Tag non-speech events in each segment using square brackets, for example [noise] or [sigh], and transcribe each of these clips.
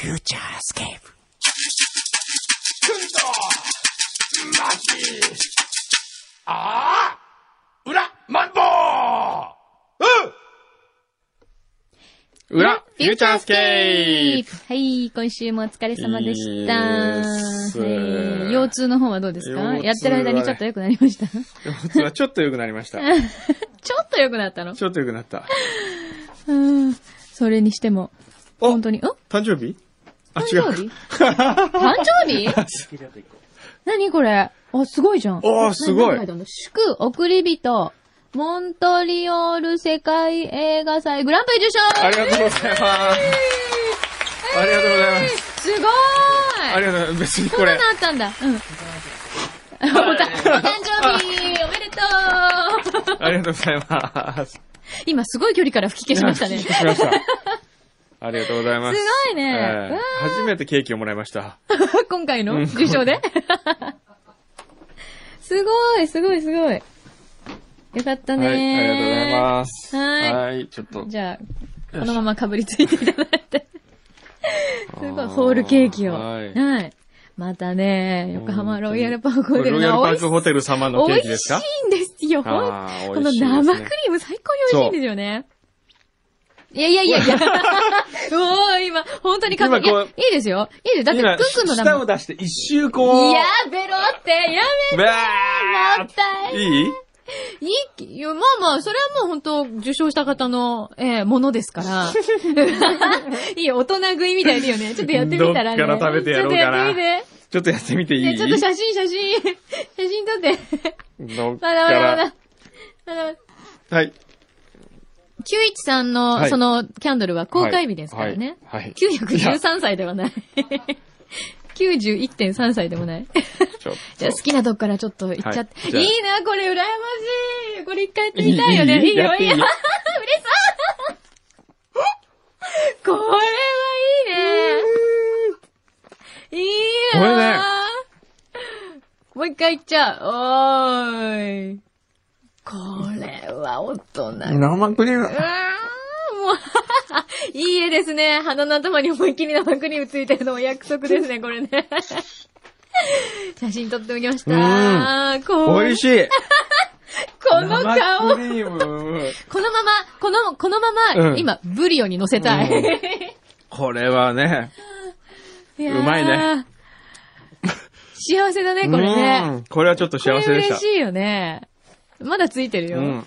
フューチャースケープ。ああ裏、マンボウうん裏、フューチャースケープはい、今週もお疲れ様でした。いいですはい腰痛の方はどうですか？腰痛はねやってる間にちょっと良くなりました？腰痛はちょっと良くなりました。[laughs] ちょっと良くなったの？ちょっと良くなった。うん。それにしても、お本当に、ん誕生日？誕生日？誕生日？[laughs] 何これ？あ、すごいじゃん。おーすごい祝、送り人、モントリオール世界映画祭グランプリ受賞ありがとうございます。ありがとうございます。すごーいありがとうございます。別にこれそう。なったんだ。うん。[laughs] お誕生日おめでとうありがとうございます。今すごい距離から吹き消しましたね。しました。ありがとうございます。すごいねええうわ初めてケーキをもらいました。[laughs] 今回の？うん受賞で？[laughs] すごい、すごい、すごい。よかったねはい、ありがとうございます。はいはい、ちょっと。じゃあ、このままかぶりついていただいて。[laughs] すごい、ホールケーキを。ははいい。またね、横浜ロイヤルパークホテルこれロイヤルパークホテル様のケーキですか？美味しいんですよ。ほんあーこの生クリーム最高に美味しいんですよね。いやいやいやいや。おー、今、本当にかっこいい。ですよ。いいです。だって、今、クックンの名前。舌を出して一周こう。いや、ベロって、やめばーもったいいいい？いい？や、まあまあ、それはもう本当受賞した方の、えーものですから。[laughs] いいよ、大人食いみたいだよね。ちょっとやってみたらね。どっから食べてやろうかなちょっとやってみて。ちょっとやってみていい？ね、ちょっと写真、写真、写真撮って。どっかまだまだまだら。。まだまだ。はい。913の、はいその、キャンドルは公開日ですからね。はい。はい913歳ではない。91.3歳でもない。じゃあ好きなとこからちょっと行っちゃって。はいいいな、これ羨ましい。これ一回やってみたいよね。いいいいいいよ、いいよ。嬉しそう。これはいいね。いいなこれねもう一回行っちゃう。おーい。これは大人。生クリームう。わーもう、[laughs] いい絵ですね。鼻の頭に思いっきり生クリームついてるのも約束ですね、[laughs] これね。写真撮っておきました。こ美味しい。[laughs] この生顔。クリーム。このまま、この、このまま、うん今、ブリオに乗せたい。うんこれはね。うまいね。幸せだね、これね。うんこれはちょっと幸せでした。嬉しいよね。まだついてるよ。うん。[laughs]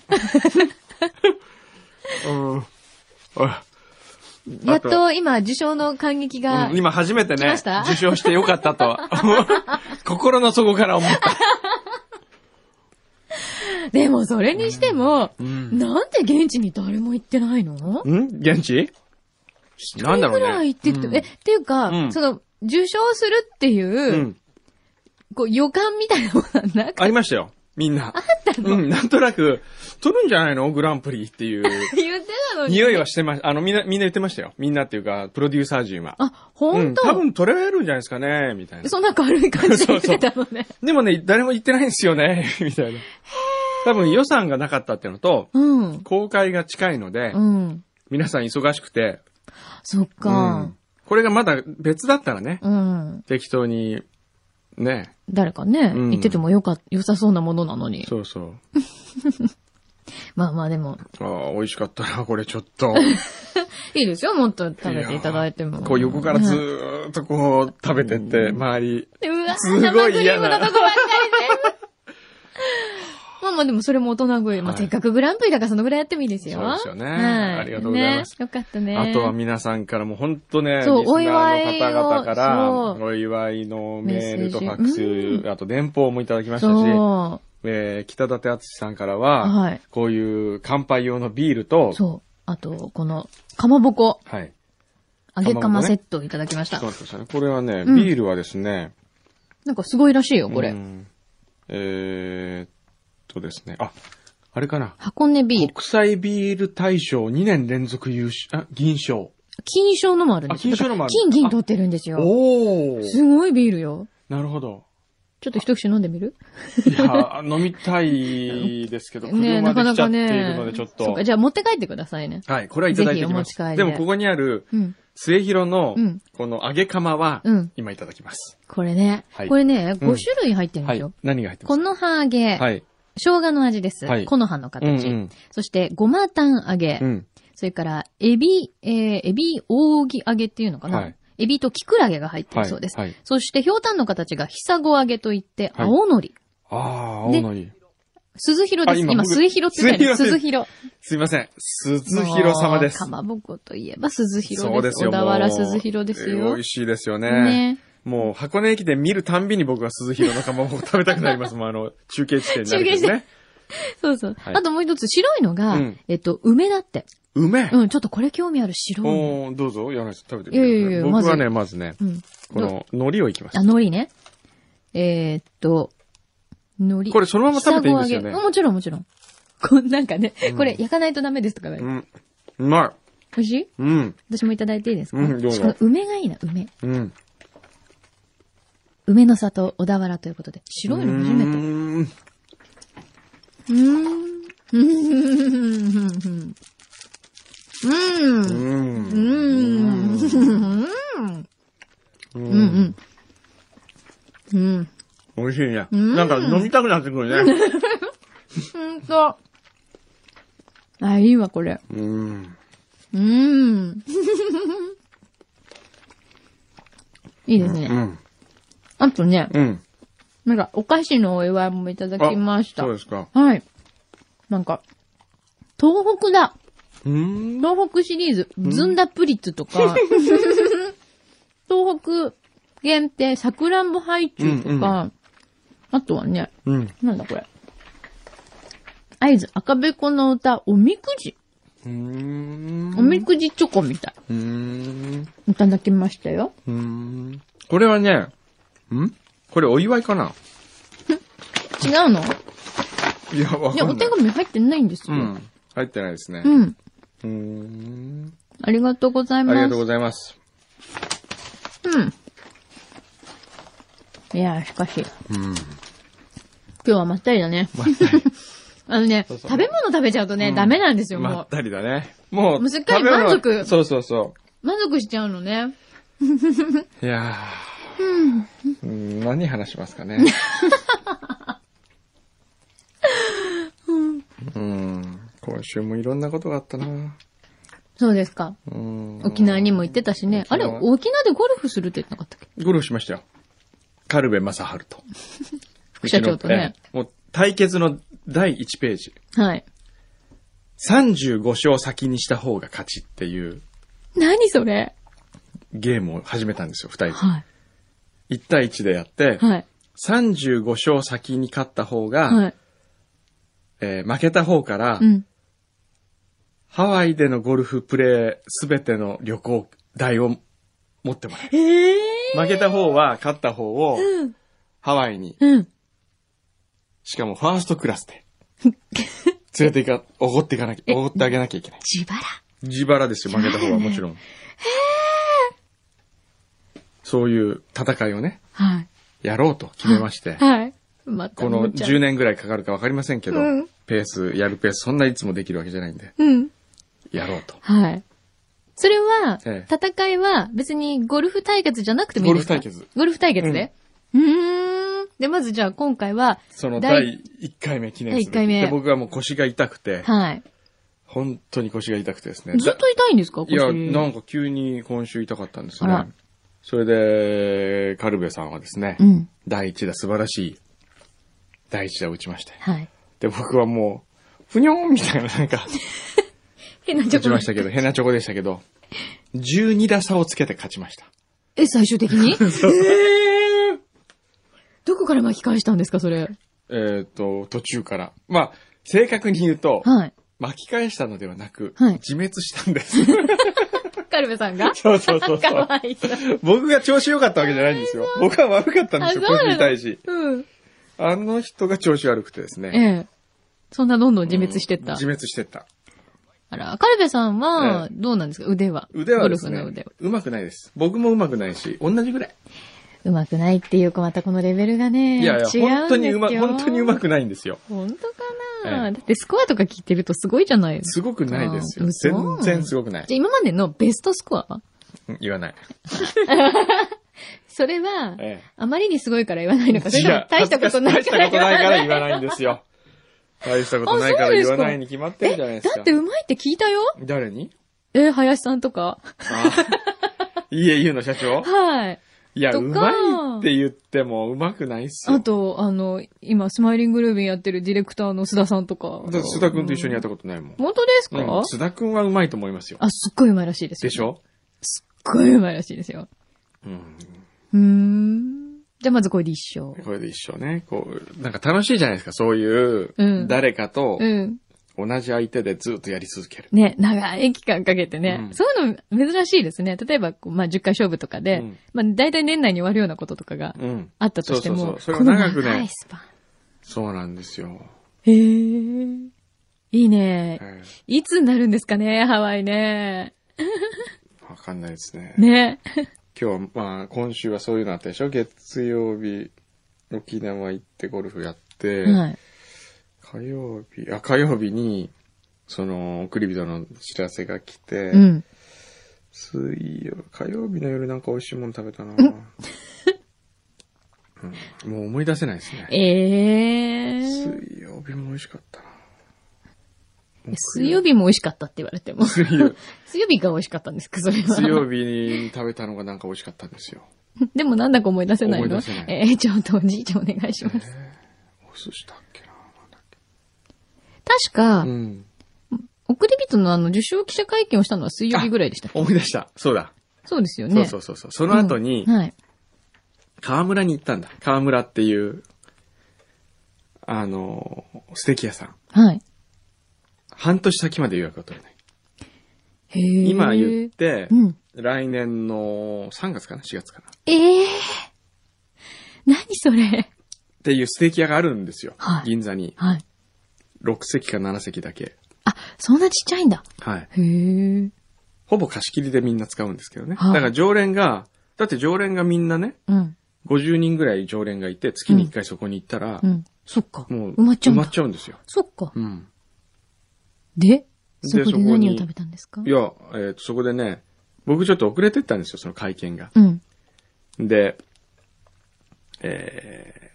うん。あやっと今、受賞の感激が、うん今初めてね受賞してよかったと。[laughs] 心の底から思った。[laughs] でもそれにしても、うん。なんで現地に誰も行ってないの？ん？現地？なんだろうね。ぐらい行ってきて、うんえ、っていうか、うんその、受賞するっていう、うん。こう予感みたいなものはなくありましたよ。みんな。あったの？うん、なんとなく、取るんじゃないの？グランプリっていう。[laughs] 言ってたのに。匂いはしてました。あの、みんな、みんな言ってましたよ。みんなっていうか、プロデューサー陣は。あ、ほうん多分取れるんじゃないですかね、みたいな。そんな軽い感じで言ってたのね。でもね、誰も言ってないんですよね、[laughs] みたいな。多分予算がなかったっていうのと、うん。公開が近いので、うん。皆さん忙しくて、そっうかん。これがまだ別だったらね、うん。適当に、ね、誰かね、うん言っててもよか、良さそうなものなのに。そうそう。[laughs] まあまあでも、ああ、美味しかったな、これちょっと。[laughs] いいですよ、もっと食べていただいても。こう横からずうんーっとこう食べてって、周り。うわ、すごい嫌な生クリームのとこばっかり全部。まあまあでもそれも大人食い。まあはいせっかくグランプリだからそのぐらいやってもいいですよ。そうですよねはいありがとうございますねよかったね。あとは皆さんからも本当ね、リスナそうーの方々から、お祝いをお祝いのメールとファックメッセージス、あと電報もいただきましたし、そえー北舘敦さんからう。は、はい。こういう乾杯用のビールと、そう。あと、この、かまぼこ、はい。揚げかまセットをいただきました。そうですね。これはね、うんビールはですね、なんかすごいらしいよ、これ。うんえーっとですね、あ、あれかな。箱根ビール。国際ビール大賞2年連続優勝、あ、銀賞。金賞のもあるんですあ金賞のもある金銀取ってるんですよ。おーすごいビールよ。なるほど。ちょっと一口飲んでみる？いや、飲みたいですけど、[laughs] ね車なかなかね。ちょっとそうか、。じゃあ持って帰ってくださいね。はい、これはいただいてきますぜひお持ち帰り。ででも、ここにある、うん。末広のうん、この揚げ釜はうん、今いただきます。これね。はいこれね、うん5種類入ってるんはいですよ。。何が入ってますこの葉揚げ、はい。生姜の味です。はい木の葉の形。うんうんそして、ごまタン揚げ。うん。それから、エビ、えー、エビ扇揚げっていうのかな、はいエビとキクラゲが入ってはい。るそうです。はい。そして、ひょうたんの形がひさご揚げといって、はい青のり。ああ、青でのり。鈴広です。今、あ今僕末広って言ったよ鈴広。すいません。鈴広様です。かまぼこといえば鈴広です。そうですよ。小田原鈴広ですよ。えー美味しいですよね。ねもう箱根駅伝見るたんびに僕は鈴広のかまぼこ食べたくなります [laughs] もん。あの、中継地点になるけどね。そうそう。はいあともう一つ、白いのが、うんえっと、梅だって。梅？え。うん、ちょっとこれ興味ある白いの。おーどうぞ、柳井さん食べてみていやいやいや僕はね、まずね、うん。この海苔をいきますあ、。海苔ね。えーっと、海苔。これそのまま食べていいんですよねもちろんもちろん。こんなんかね、うんこれ焼かないとダメですとかね。うん。うま美味しい？い。うん。私もいただいていいですか？うんどうぞ梅がいいな、梅。うん。梅の里、小田原ということで。白いの初めて。うーん。うーん。うーん。うーん。ううーん。ん。うん。ううん。ん。うん。美味しいね。うん。なん。か飲みたくなってくるね。ほん。と。あ、いいわ、これ。うん。うーん。いいですね。うん。あとね、うん。なんか、お菓子のお祝いもいただきました。そうですか。はい。なんか、東北だ。ん。東北シリーズ、ずんだプリッツとか、[laughs] 東北限定さくらんぼハイチュウとか、うんあとはね、うん。なんだこれ。合図赤べこの歌、おみくじ。おみくじチョコみたい。いただきましたよ。これはね、ん？これお祝いかな？違うの？いや、わいや、お手。紙入ってないんですよ。うん。入ってないですね。うん。うーん。ありがとうございます。ありがとうございます。うん。いや、しかし、うん。今日はまったりだね。まったり。[laughs] あのね、そうそう食べ物食べちゃうとね、うんダメなんですよ、もう。まったりだね。もう、もうすっかり食べ物は満足そうそうそ満足しちゃうのね。う。いやー。うん、何話しますかね。うん。今週もいろんなことがあったな。そうですか。うん。沖縄にも行ってたしね。あれ、沖縄でゴルフするって言ってなかったっけ？ゴルフしましたよ。カルベ正治と。[laughs] 副社長とねもう対決の第1ページ。はい。35勝先にした方が勝ちっていう何それ？ゲームを始めたんですよ、二人はい。で。1対1でやって、はい。35勝先に勝った方が、はい。えー負けた方から、うん。ハワイでのゴルフプレーすべての旅行代を持ってもらう。ええ負けた方は勝った方をうん。ハワイに、うん。しかもファーストクラスで、連れて行か、おごっていかなき [laughs] ゃ、おごってあげなきゃいけない。自腹。自腹ですよ、負けた方はもちろん。そういう戦いをね、はい。やろうと決めまして、はい。またこの思っちゃう10年ぐらいかかるかわかりませんけど、うんペース、やるペース、そんないつもできるわけじゃないんで、うん。やろうと。はい。それは、ええ戦いは別にゴルフ対決じゃなくてもいいですか？ゴルフ対決。ゴルフ対決で、うーん。で、まずじゃあ今回は、その第第1回目記念する。第一回目で僕はもう腰が痛くて、はい。本当に腰が痛くてですね。ずっと痛いんですか？いや、腰なんか急に今週痛かったんですあらね。それで、カルベさんはですね、うん。第1打素晴らしい、第1打打ちまして。はい。で、僕はもう、ふにょーんみたいな、なんか、[laughs] 変なチョコ打ちましたけど、変なチョコでしたけど、12打差をつけて勝ちました。え、最終的に？[laughs] どこから巻き返したんですか、それ？えっと、途中から。まあ、正確に言うと、はい。巻き返したのではなく、はい自滅したんです。[laughs] カルベさんが？そうそうそうか。わいそう。僕が調子良かったわけじゃないんですよ。僕は悪かったんですよ、あそうなの？腰痛いし。うん。あの人が調子悪くてですえね。え。そんなどんどん自滅してった。自滅してった。あら、カルベさんはえ、どうなんですか？腕は。腕はですねゴルフの腕は。、上手くないです。僕も上手くないし、同じぐらい。うまくないっていうか、またこのレベルがね、いやいや、本当にうま、本当にうまくないんですよ。本当かな、ええだってスコアとか聞いてるとすごいじゃないですか。すごくないですよ。嘘全然すごくないじゃ。あ今までのベストスコアは？うん言わない。それは、えあまりにすごいから言わないのか、そえ。れとも大したことないから大したことないから言わないんですよ。[laughs] 大したことないから言わないに決まってるじゃないですか。だってうまいって聞いたよ誰に？え、林さんとか。あいいえ、ゆうの社長はい。いや、とかうまいって言ってもうまくないっすよ。あと、あの、今、スマイリングルービンやってるディレクターの須田さんとか。だって須田くんと一緒にやったことないもん。本当ですか、うん、須田くんはうまいと思いますよ。あ、すっごいうまいらしいですよ。でしょ？すっごいうまいらしいですよ。うん。うーん。じゃあまずこれで一緒。これで一緒ね。こう、なんか楽しいじゃないですか。そういううん、誰かとうん。同じ相手でずっとやり続ける。ね、長い期間かけてね。うんそういうの珍しいですね。例えば、まあ、10回勝負とかで、うんまあ、大体年内に終わるようなこととかがうん。あったとしても、そうそうそうそれこのを長くね長いスパン。そうなんですよ。へえ。いいね。えいつになるんですかね、ハワイね。えわかんないですね。ね。今日は、まあ、今週はそういうのあったでしょ？月曜日、沖縄行ってゴルフやって、はい。火曜日、あ、火曜日に、その、送り人の知らせが来て、うん。水曜、火曜日の夜なんか美味しいもの食べたな、うん [laughs] もう思い出せないですね。ええー。水曜日も美味しかったな。水曜日も美味しかったって言われても。水曜 [laughs] 水曜日が美味しかったんですか、それは。水曜日に食べたのがなんか美味しかったんですよ。[laughs] でもなんだか思い出せないの？思い出せないえー、ちょっとおじいちゃんお願いします。お寿司だっけ？な。確か、うん。送り人のあの、受賞記者会見をしたのは水曜日ぐらいでした思い出した。そうだ。そうですよね。そうそうそうそう。その後にう、んはい。河村に行ったんだ。河村っていう、あの、ステーキ屋さん。はい。半年先まで予約が取れない。へえ。今言って、うん。来年の3月かな ?4 月かな？っええー。何それ？ていうステーキ屋があるんですよ。はい銀座に。はい。6席か7席だけ。あ、そんなちっちゃいんだ。はい。へえ。ほぼ貸し切りでみんな使うんですけどね。はいだから常連が、だって常連がみんなね、うん。50人ぐらい常連がいて、月に1回そこに行ったら、うん。そっか。もう埋まっちゃうんだ。埋まっちゃうんですよ。そっか。うん。で、そこでそこに何を食べたんですか？いや、えっ、と、そこでね、僕ちょっと遅れてったんですよ、その会見が。うん。で、えー、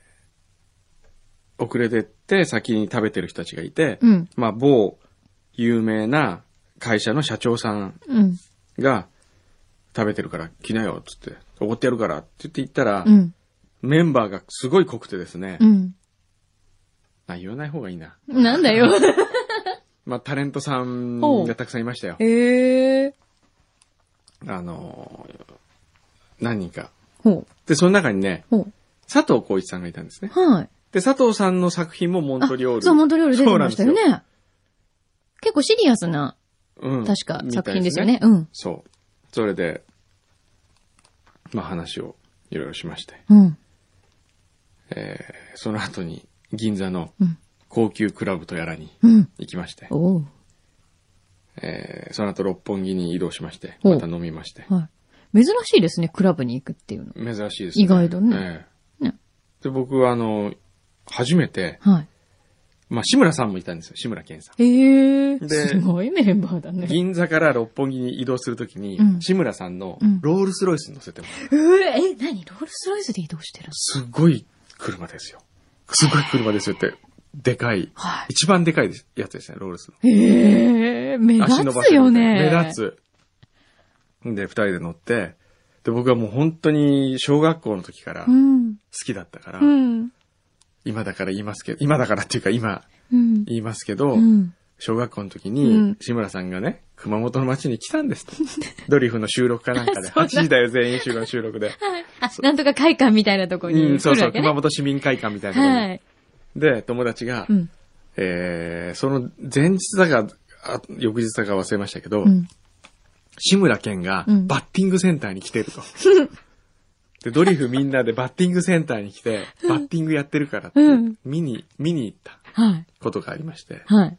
遅れてって先に食べてる人たちがいて、うん。まあ、某有名な会社の社長さんうん。が食べてるから来なよ、つって、おごってやるからって言って行ったら、うん。メンバーがすごい濃くてですね、うん。あ、言わない方がいいな。なんだよ。[laughs] まあ、タレントさんがたくさんいましたよ。へえ。あのー何人か。で、その中にね。佐藤浩一さんがいたんですね。はい。で、佐藤さんの作品もモントリオール。あそう、モントリオール出てましたよね。結構シリアスな。うん。確か作品ですよね。うん。そう。それで、まあ話をいろいろしまして、うん。えー、その後に銀座のうん。高級クラブとやらにうん。行きまして、おう。えー、その後六本木に移動しまして、また飲みまして、はい。珍しいですね、クラブに行くっていうの。珍しいですね。意外とねええねで、僕はあの、初めて、はい。まあ志村さんもいたんですよ、志村けんさん。へえ。ですごいメンバーだね。銀座から六本木に移動するときに、うん志村さんのうんロールスロイスに乗せてもらう。うえ、え、何？ロールスロイスで移動してるすごい車ですよ。すごい車ですよって、でかい。は一番でかいやつですね、ロールスの。い。へえ、目立つよね。目立つ。で、二人で乗って、で、僕はもう本当に小学校の時から好うん。きだったから、うん。今だから言いますけど、今だからっていうか今うん。言いますけど、うん。小学校の時うんに、志村さんがね、熊本の町に来たんですと。[laughs] ドリフの収録かなんかで、8時だよ全員集合の収録で。[laughs] あ、なんとか会館みたいなとこにうん、そうそう。熊本市民会館みたいなところに。はい。で、友達が、うん。えー、その前日だか、あ翌日だか忘れましたけど、うん。志村けんがうんバッティングセンターに来てると。[laughs] で、ドリフみんなでバッティングセンターに来て、バッティングやってるからってうん、見に、見に行ったはい。ことがありまして、っはい。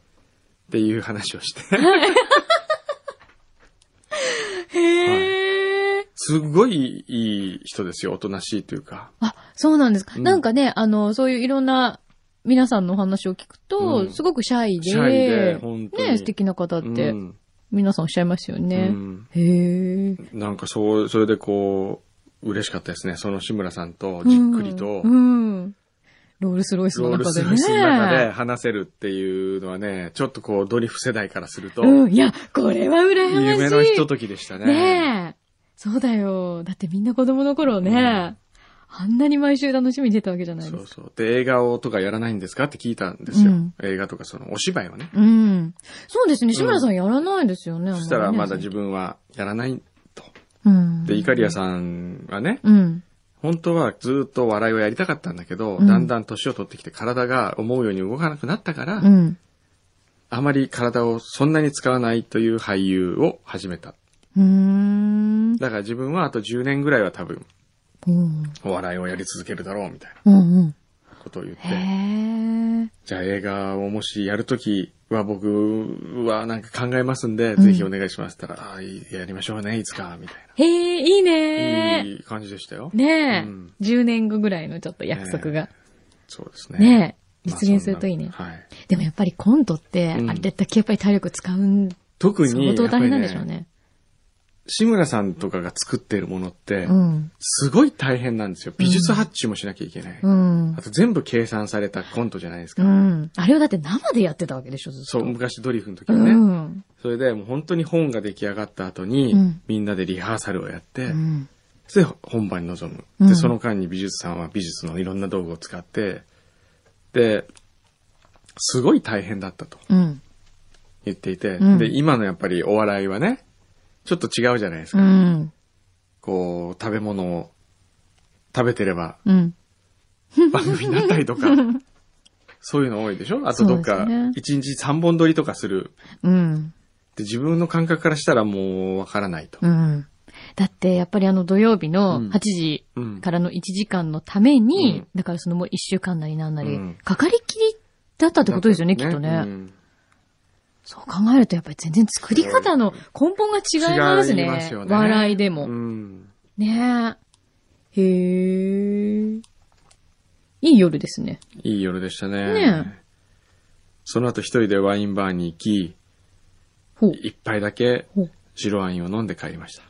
ていう話をして、[laughs] へえ。すごいいい人ですよ。おとなしいというか。あ、そうなんですか。うんなんかね、あの、そういういろんな皆さんのお話を聞くと、うんすごくシャイで、シャイで、本当に。ね、素敵な方って、うん皆さんおっしゃいますようね。んへえ。なんかそう、それでこう、嬉しかったですね。その志村さんとじっくりと、うん。うんロールスロイスのロール中でね。スロイスの中で話せるっていうのはね、ちょっとこう、ドリフ世代からすると、うん。いや、これは羨ましい。夢のひとときでしたね。ねえ。そうだよ。だってみんな子供の頃ね、あんなに毎週楽しみに出たわけじゃないですか。そうそう。で、映画をとかやらないんですかって聞いたんですよ。うん映画とかその、お芝居をね。うん。そうですね。志村さんやらないですよね。そしたらまだ分自分はやらないと。うん。で、イカリアさんはね、うん。本当はずっと笑いをやりたかったんだけど、うんだんだん年を取ってきて体が思うように動かなくなったから、うん。あまり体をそんなに使わないという俳優を始めた。だから自分はあと10年ぐらいは多分、うん。お笑いをやり続けるだろうみたいなうんうん。ことを言って。じゃあ映画をもしやるときは僕はなんか考えますんで、んぜひお願いしますたら、ああ、やりましょうね、いつか、みたいへえ、いいな。ねいい感じでしたよ。ねえ、うん10年後ぐらいのちょっと約束が。そうですね。ねえ、まあ実現するといいね。そんなはい。でもやっぱりコントって、うんあれだけやっぱり体力使うん、特に、相当大変なんでしょうね。志村さんとかが作ってるものって、うん。すごい大変なんですよ。美術発注もしなきゃいけない。うんあ。と全部計算されたコントじゃないですか。うん。あれをだって生でやってたわけでしょ、ずっと。そう、昔ドリフの時うはね。ん。それでもう本当に本が出来上がった後に、うんみんなでリハーサルをやって、で本番に臨む。うんで、その間に美術さんは美術のいろんな道具を使って、で、すごい大変だったとうん。言っていて、うんで、今のやっぱりお笑いはね、ちょっと違うじゃないですうか。ん。こう、食べ物を食べてればうん。番組になったりとか、[laughs] そういうの多いでしょ？あとどっか、そうですね一日三本撮りとかする。うん。で自分の感覚からしたらもうわからないと。うん。だって、やっぱりあの土曜日のうん8時うんからの1時間のために、うんだからそのもう1週間なりなんなり、うんかかりきりだったってことですよね、きっとね。うんそう考えるとやっぱり全然作り方の根本が違いますね。違いますよね笑いでも。うん。ねえ。へえ。いい夜ですね。いい夜でしたね。ねその後一人でワインバーに行き。一杯だけ。白ワインを飲んで帰りました。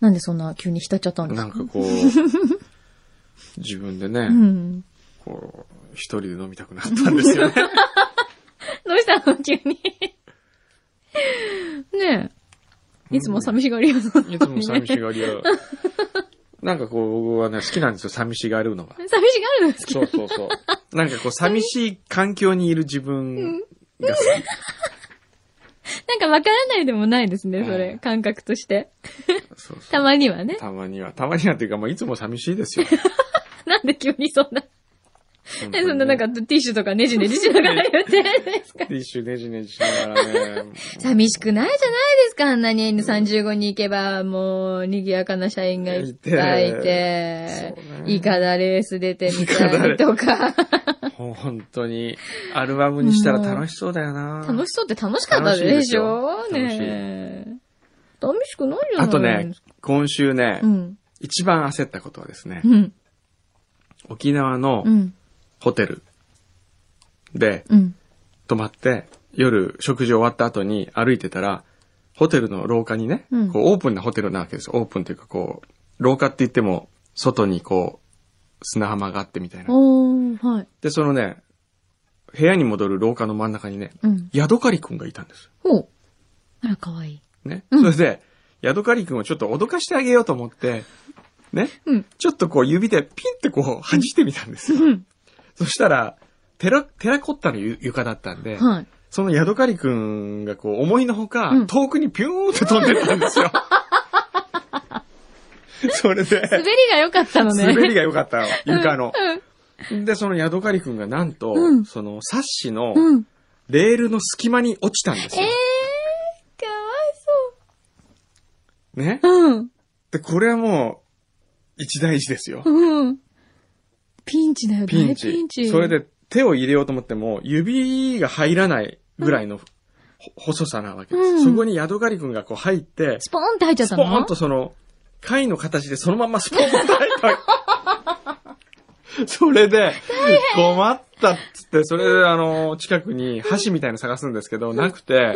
なんでそんな急に浸っちゃったんですか？なんかこう、[laughs] 自分でね、うん。こう、一人で飲みたくなったんですよね。[laughs] 急に。ねえ。いつも寂しがり屋なのにいつも寂しがり屋。なんかこう、僕はね、好きなんですよ、寂しがるのが。寂しがるの好き。そうそうそう。なんかこう、寂しい環境にいる自分が好なんかわからないでもないですね、それ。うん感覚として。き。そうそうたまにはね。たまには。たまにはっていうか、もういつも寂しいですよ。[laughs] なんで急にそんな、本当にねそんななんかティッシュとかネジネジしながら言ってるんですか？ティッシュねじねじしながら。ね。寂しくないじゃないですか、あんなに。N35 に行けば、もう、賑やかな社員がいっぱいいて。イカダレース出てみたりとか。本当に、アルバムにしたら楽しそうだよな。楽しそうって楽しかったでしょ？楽しねえ。寂しくないじゃないあとね、今週ね、うん。一番焦ったことはですね。う、ん。沖縄のうん。ホテルでうん。泊まって、夜食事終わった後に歩いてたら、ホテルの廊下にね、うんこうオープンなホテルなわけですよ。オープンというかこう、廊下って言っても、外にこう、砂浜があってみたいな。はい。で、そのね、部屋に戻る廊下の真ん中にね、うん。ヤドカリくんがいたんです。ほう。あら、かわいい。ね。うんそれで、ヤドカリくんをちょっと脅かしてあげようと思って、ね。うん。ちょっとこう指でピンってこう弾いてみたんですよ。うん。そしたら、テラ、テラコッタのゆ床だったんで、はい。そのヤドカリくんがこう思いのほか、うん遠くにピューンって飛んでったんですよ。[laughs] それで、滑りが良かったのね。滑りが良かったの、床の。うん。で、そのヤドカリくんがなんと、うんそのサッシのうん。レールの隙間に落ちたんですえよ。ー、かわいね。そう。うん。で、これはもう、一大事ですよ。うん。ピンチだよ、ピンチ。大ピンチ。それ、で手を入れようと思っても、指が入らないぐらいの、ほ細さなわけです。うんそこにヤドカリくんがこう入って、スポーンって入っちゃっスポたのーンとその、貝の形でそのまんまスポンポンと入った。[laughs] それで、困ったっつって、それであの、近くに箸みたいなの探すんですけど、なくて、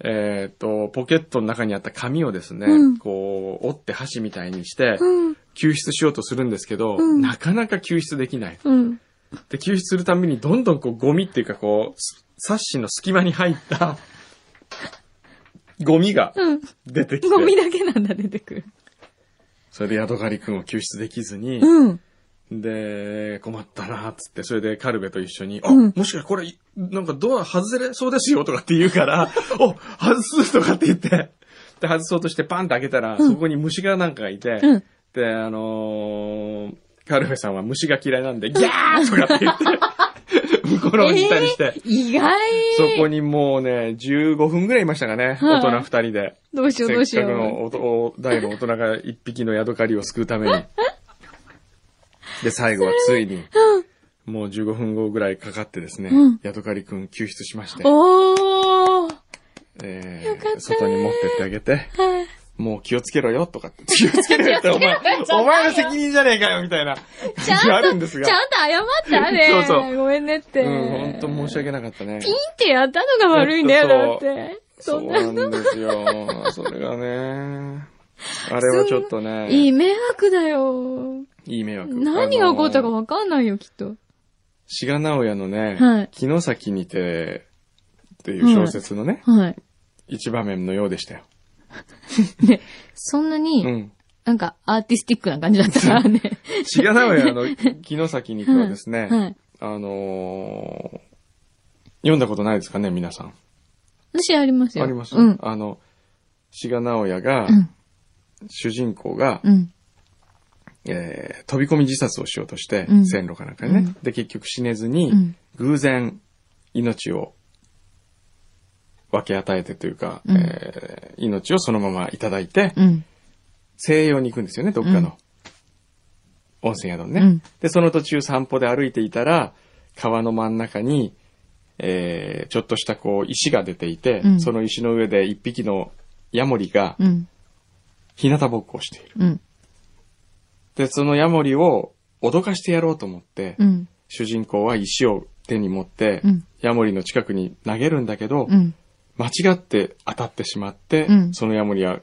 えっ、と、ポケットの中にあった紙をですね、うんこう、折って箸みたいにして、うん。救出しようとするんですけど、うんなかなか救出できない。うん。で、救出するためにどんどんこうゴミっていうかこう、すサッシの隙間に入った、ゴミがうん。出てきて、ゴミだけなんだ、出てくる。それでヤドカリ君を救出できずに、うん。で、困ったな、つって、それでカルベと一緒に、あ、うんもしかしてこれ、なんかドア外れそうですよ、とかって言うから、[laughs] お、外すとかって言って、で、外そうとしてパンって開けたら、うんそこに虫がなんかがいて、うん。で、あのーカルベさんは虫が嫌いなんで、ギャーとかって言って、[laughs] 向こうに行ったりして、えー意外そこにもうね、15分ぐらいいましたかね、はい大人2人で。どうしようどうしよせっかくの大の大人が一匹のヤドカリを救うために。で、最後はついに、もう15分後ぐらいかかってですね、うんヤドカリくん救出しまして、おー。えー、外に持ってってあげて、はい。もう気をつけろよとかって、気をつけろよって、お前、[laughs] お前の責任じゃねえかよみたいなちゃ感じがあんと、るんですが。ちゃんと謝ってあれ。そうそうごめんねって。うん、本当申し訳なかったね。ピンってやったのが悪いんだよ、だって。そうななんですよ。[laughs] それがね、あれはちょっとね、いい迷惑だよ。いい迷惑。何が起こったかわかんないよ、きっと。志賀直哉のね、はい城崎にてっていう小説のね、はい。一場面のようでしたよ。[laughs] ね、そんなうに、ん。なんかアーティスティックな感じだったからね。志賀直哉の [laughs] 城崎にてはですね、はい。あのー読んだことないですかね、皆さん。私ありますよ。あります、うん。あの、志賀直哉が、うん。主人公が、うん。えー飛び込み自殺をしようとして、うん線路かなんかにね、うんで、結局死ねずに、うん偶然、命を分け与えてというか、うんえー命をそのままいただいて、うん。西洋に行くんですよね、どっかうんの。温泉宿にね、うんで、その途中散歩で歩いていたら、川の真ん中に、えーちょっとしたこう石が出ていて、うんその石の上で一匹のヤモリがうん。日向ぼっこをしている。うん。で、そのヤモリを脅かしてやろうと思って、うん。主人公は石を手に持って、うんヤモリの近くに投げるんだけど、うん。間違って当たってしまって、うんそのヤモリは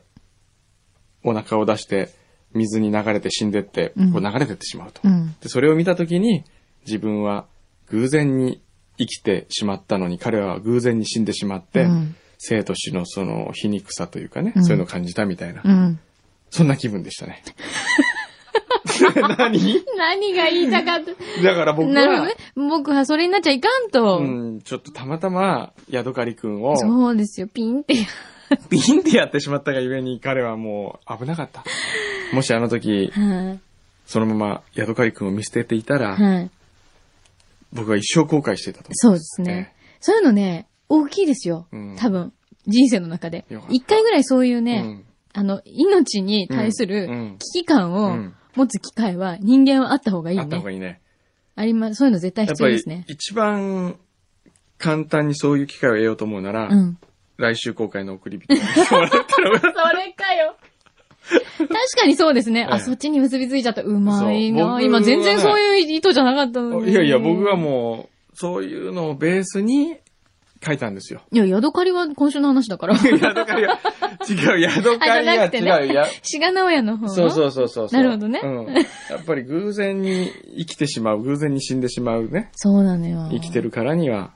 お腹を出して水に流れて死んでって、うんこう流れてってしまうと、うん。で。それを見たときに自分は偶然に生きてしまったのに彼は偶然に死んでしまって、うん生と死のその皮肉さというかね、うんそういうのを感じたみたいな、うん。そんな気分でしたね。[laughs] [laughs] 何？何が言いたかった？だから僕は、なるほどね。僕はそれになっちゃいかんと。うん、ちょっとたまたま、ヤドカリ君を、そうですよ、ピンって。ピンってやってしまったがゆえに彼はもう危なかった。もしあの時、はい。そのままヤドカリ君を見捨てていたら、はい。僕は一生後悔していたと思そうですね。そういうのね、大きいですようん。多分。人生の中で一回ぐらいそういうう。ね、うんあの、命に対すうんうるん危機感をうん持つ機会は人間はあった方がいいあった方がね。いいね。あります。そういうの絶対必要ですね。一番簡単にそういう機会を得ようと思うなら、うん。来週公開の送り人に来 [laughs] てもらったのがそれかよ。確かにそうですね。あ、ええそっちに結びついちゃった。うまいな。今全然そういう意図じゃなかったのに。いやいや、僕はもう、そういうのをベースに書いたんですよ。いや、ヤドカリは今週の話だから。[laughs] ヤドカリは、違う、ヤドカリは違う、や、志賀直哉の方。そうそうそうそう。なるほどねうん。やっぱり偶然に生きてしまう、偶然に死んでしまうね。そうなのよ。生きてるからには、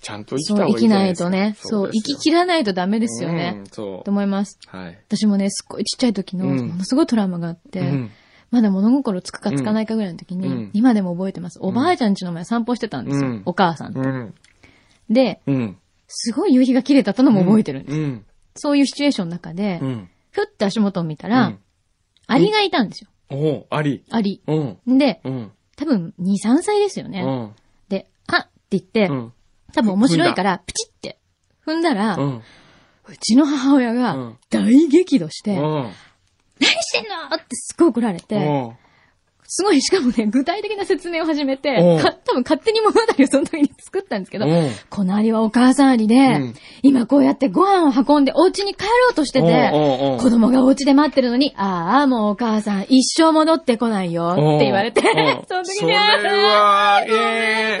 ちゃんと生きた方がいい生きない。とね。そう、生き切らないとダメですよね。うん、そと思います。う。はい。私もね、すっごいちっちゃい時の、うんものすごいトラウマがあって、うん。まだ物心つくかつかないかぐらいの時に、うん今でも覚えてます。おばあちゃん家の前散歩してたんですよ。うんお母さんと。うん。で、うん。すごい夕日が切れたったのも覚えてるんです。うん。そういうシチュエーションの中で、うん。ふって足元を見たら、うんアリがいたんですよ。お。アリ。うん。で、うん。多分2、3歳ですよね。うん。で、あって言って、うん。多分面白いから、プチって踏んだら、うちの母親うがん大激怒して、うん。何してんの？ってすっごい怒られて、うん。すごい、しかもね、[laughs] 具体的な説明を始めておう、か多分勝手に物語を [laughs] その時に作ったんですけど、うん。このアリはお母さんアリで、うん。今こうやってご飯を運んでお家に帰ろうとしてて、子供がお家で待ってるのに、ああ、もうお母さん一生戻ってこないよって言われて、[laughs] その時それに、は、ええ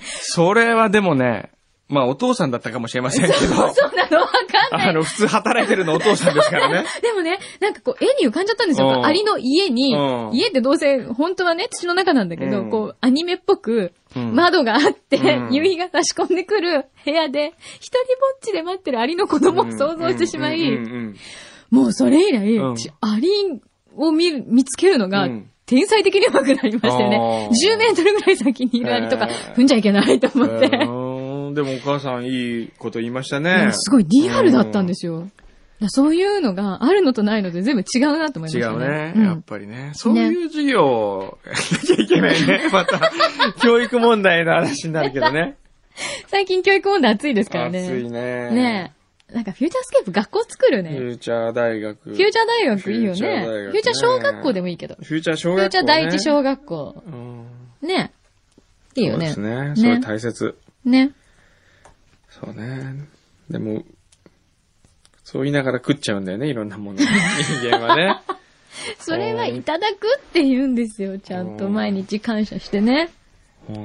それはでもね、まあお父さんだったかもしれませんけど、[laughs] そうなの？わかんない。あの、普通働いてるのお父さんですからね。でもね、なんかこう、絵に浮かんじゃったんですよ。うん。アリの家にうん、家ってどうせ、本当はね、土の中なんだけど、うん。こう、アニメっぽく、うん。窓があって、うん。夕日が差し込んでくる部屋で、一人ぼっちで待ってるアリの子供を想像してしまい、もうそれ以来、うん。ちアリを見る、見つけるのがうん、天才的に上手くなりましたよね。あー。10メートルぐらい先にいるアリとか踏んじゃいけないと思って。でもお母さんいいこと言いましたいねや。すごいリアルだったんですよ。そういうのがあるのとないので全部違うなと思いま違したね。うね、んやっぱりね。そういう授業をやんなきゃいけないね。[laughs] また、教育問題の話になるけどね。最近教育問題熱いですからね。熱いね。ねえ。なんかフューチャースケープ学校作るね。フューチャー大学。フューチャー大学いいよね。フューチャー大学ねフューチャー小学校でもいいけど。フューチャー小フュー。チャー第一小学校。うんねいいよね。そうですね。それ大切。ね。そうね。でも、そう言いながら食っちゃうんだよね、いろんなもの。[laughs] 人間はね。[laughs] それはいただくって言うんですよ。ちゃんと毎日感謝してね。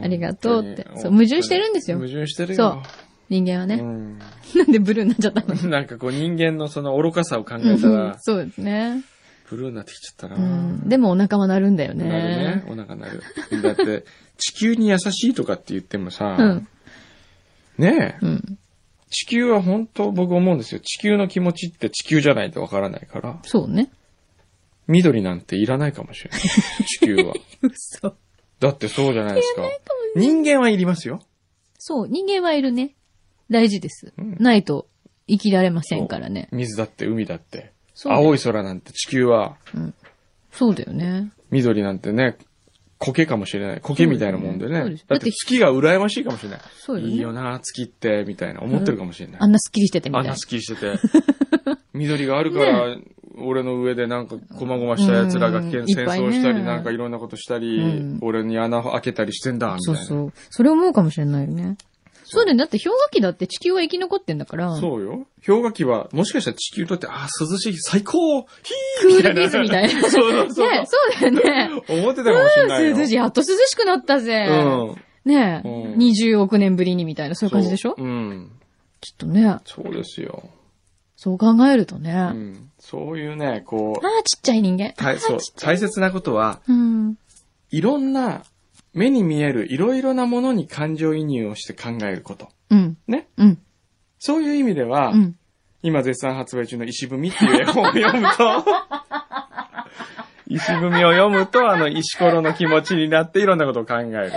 ありがとうってそう矛盾してるんですよ矛盾してるよ。そう。人間はね。うん。[laughs] なんでブルーになっちゃったの？なんかこう人間のその愚かさを考えたら、そうですね。ブルーになってきちゃったな。うん。でもお腹は鳴るんだよね。なるね。お腹なる。だって、地球に優しいとかって言ってもさ、うん。ねえ、うん。地球は本当僕思うんですよ。地球の気持ちって地球じゃないとわからないから、そうね。緑なんていらないかもしれない。地球は。[laughs] 嘘。だってそうじゃないですか。人間はいりますよ。そう、人間はいるね。大事です。うんないと生きられませんからね。水だって海だって。青い空なんて地球は、そうだよね。緑なんてね、苔かもしれない。苔みたいなもんでね。そうですだって月が羨ましいかもしれない。そうよねいいよな、月って、みたいな思ってるかもしれない。あんなスッキリしててみたいなあんな。スッキリしてて。[laughs] 緑があるから、俺の上でなんか、こまごました奴らがうん戦いっぱいね争したり、なんかいろんなことしたり、うん俺に穴開けたりしてんだ、みたいうな。そそう。それ思うかもしれないよね。そうだよ。だって氷河期だって地球は生き残ってんだから。そうよ。氷河期は、もしかしたら地球にとって、あー涼しい、最高ヒクーールビズみたいな。[laughs] そうそうそう。ねそうだよね。思ってたかもしれないよ。涼しい。やっと涼しくなったぜ。うん。ねえ、うん20億年ぶりにみたいな、そういう感じでしょ？そううん。きっとね。そうですよ。そう考えるとね。あうん。そういうね、こう、あ、ちっちゃい人間。大そう大切なことは、うん。いろんな、目に見えるいろいろなものに感情移入をして考えること。うん。ね？うん。そういう意味では、うん。今絶賛発売中の石踏みっていう絵本を読むと、[laughs] 石踏みを読むと、あの、石ころの気持ちになっていろんなことを考える。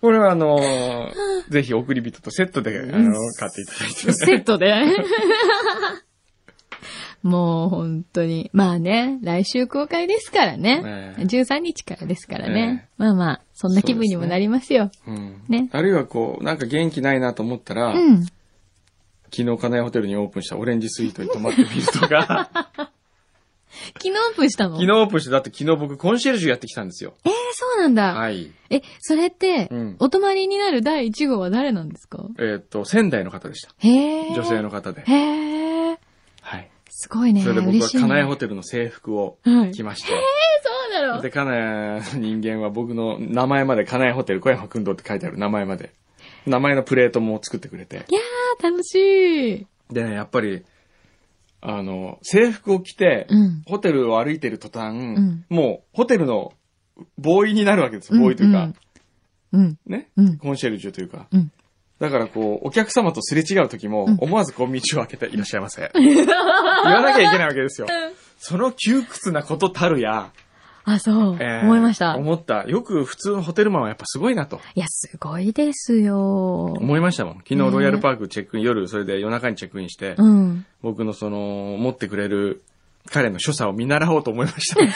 これはあのー [laughs] ぜひ送り人とセットで、あの買っていただいて、ね。セットで。[laughs] もう本当に。まあね、来週公開ですからね。ねえ13日からですからね。ねまあまあ、そんな気分にもなりますよ。うん。ねあるいはこう、なんか元気ないなと思ったら、うん。昨日、金谷ホテルにオープンしたオレンジスイートに泊まってみるとか、[laughs] 昨日オープンしたの？昨日オープンして、だって昨日僕コンシェルジュやってきたんですよ。えー、そうなんだ。はい。え、それって、うんお泊まりになる第1号は誰なんですか？えーっと、仙台の方でした。へー。女性の方で。へー。はい。すごいね。それで僕は金谷ホテルの制服をはい着まして、そうだろう。で、金谷の人間は僕の名前まで、金谷ホテル小山君堂って書いてある名前まで、名前のプレートも作ってくれて。いやー、楽しい。でね、やっぱり、あの、制服を着て、うん。ホテルを歩いてる途端、んもう、ホテルのボーイになるわけですよ。ボーイというか、うん。ね、うんコンシェルジュというか。うんだからこう、お客様とすれ違う時も、うん思わずこう道を開けていらっしゃいませ。言わなきゃいけないわけですよ。その窮屈なことたるや、あ、そう。えー思いました。思った。よく普通のホテルマンはやっぱすごいなといや、すごいですよ。思いましたもん。昨日ねロイヤルパークチェックイン、夜それで夜中にチェックインして、うん。僕のその、持ってくれる彼の所作を見習おうと思いました。[laughs]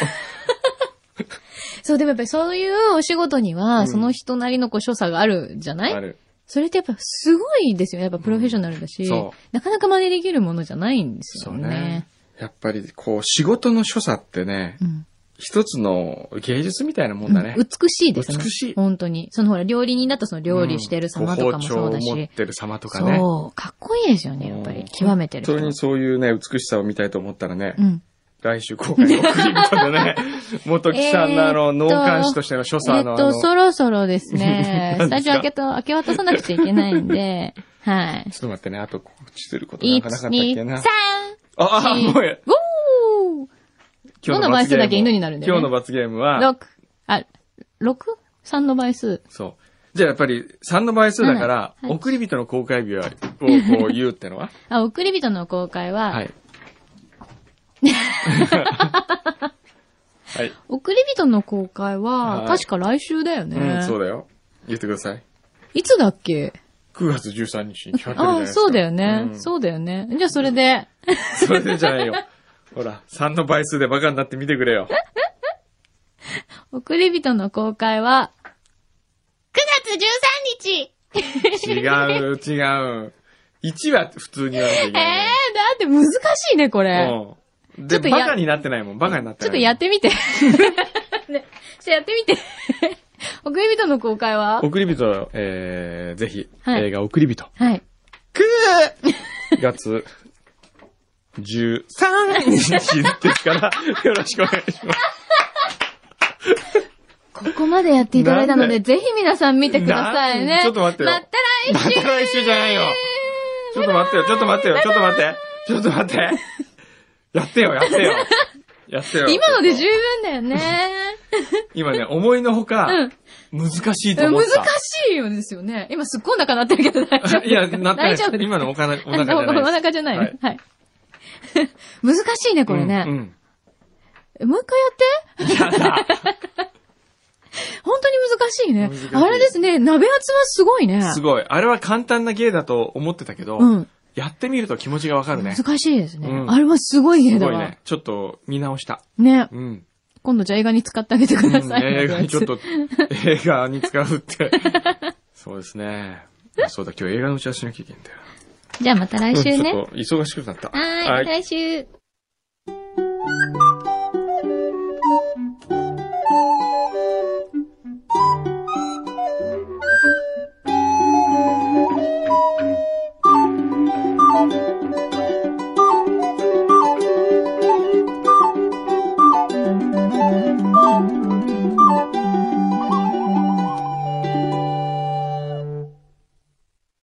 そう、でもやっぱりそういうお仕事には、うんその人なりのこう所作があるじゃない？ある。それってやっぱすごいですよね。やっぱプロフェッショナルだし、うんそなかなか真似できるものじゃないんですそうよね。ね。やっぱりこう、仕事の所作ってね、うん。一つの芸術みたいなもんだね。うん美しいですね。美しい本当に。そのほら、料理人だとその料理してる様とかもそうだこ包丁を持しっ。てる様とかね。そう。かっこいいですよね、やっぱり。極めてる人本当にそういうね、美しさを見たいと思ったらね、うん。来週公開の送り人でね、[laughs] 元木さんのあの、脳幹視としての所え作のあの、っと、そろそろですね、[laughs] スタジオ開けと、明け渡さなくちゃいけないんで、はい。ちょっと待ってね、あと告知することなん1、かなかったっけ2、な3、。あ、あ、もうや、ゴー。今日どの倍数だけ犬になるんだよね。今日の罰ゲームは、!6、あ、6?3 の倍数。そう。じゃあやっぱり3の倍数だから、送り人の公開日は、[laughs] をこう言うってのは？あ、送り人の公開は、はい。はい。送り人の公開は、はい確か来週だよね。うん、そうだよ。言ってください。いつだっけ？9月13日に決まってるじゃないあ、ですか。そうだよね、うんそうだよね。じゃあそれで、[laughs] それでじゃないよ。ほら、3の倍数でバカになってみてくれよ。送り人の公開は、9月13日違う、違う。1は普通に言わなきゃいけえ [laughs] えー、ない。だって難しいね、これ。うん。で、ちょっとやバカになってないもん。バカになってない。ちょっとやってみて。[laughs] ね、ちょっとやってみて。[laughs] 送り人の公開は？送り人、えー、ぜひ、はい映画送り人。はい。9月13日ですから、[laughs] よろしくお願いします。ここまでやっていただいたので、ぜひ皆さん見てくださいね。なん？ちょっと待ってよまた来ま週た来週じゃないよ。ちょっと待ってよ、ちょっと待ってよ、ちょっと待って。ちょっと待って。やってよ、やってよ。やってよ。今ので十分だよね。今ね、思いのほか、うん。難しいと難思った。しいよですよね。今すっごいお腹鳴ってるけど大丈夫いや、なってない。今のお腹お腹じゃおない。お腹じゃないの？ははいい。[laughs] 難しいね、これね。うんえもう一回やって？うん。やだ。本当に難しいね。あれですね、鍋圧はすごいね。すごい。あれは簡単な芸だと思ってたけど、うん。やってみると気持ちがわかるね。難しいですね。うんあれはすごい絵すごい。ね。ちょっと見直した。ね。うん。今度じゃあ映画に使ってあげてください。映画にちょっと、映画に使うって。[laughs] そうですね。そうだ、今日映画の打ち合わせしなきゃいけないんだよ。じゃあまた来週ね。うちょっと忙しくなった。はーい、来週。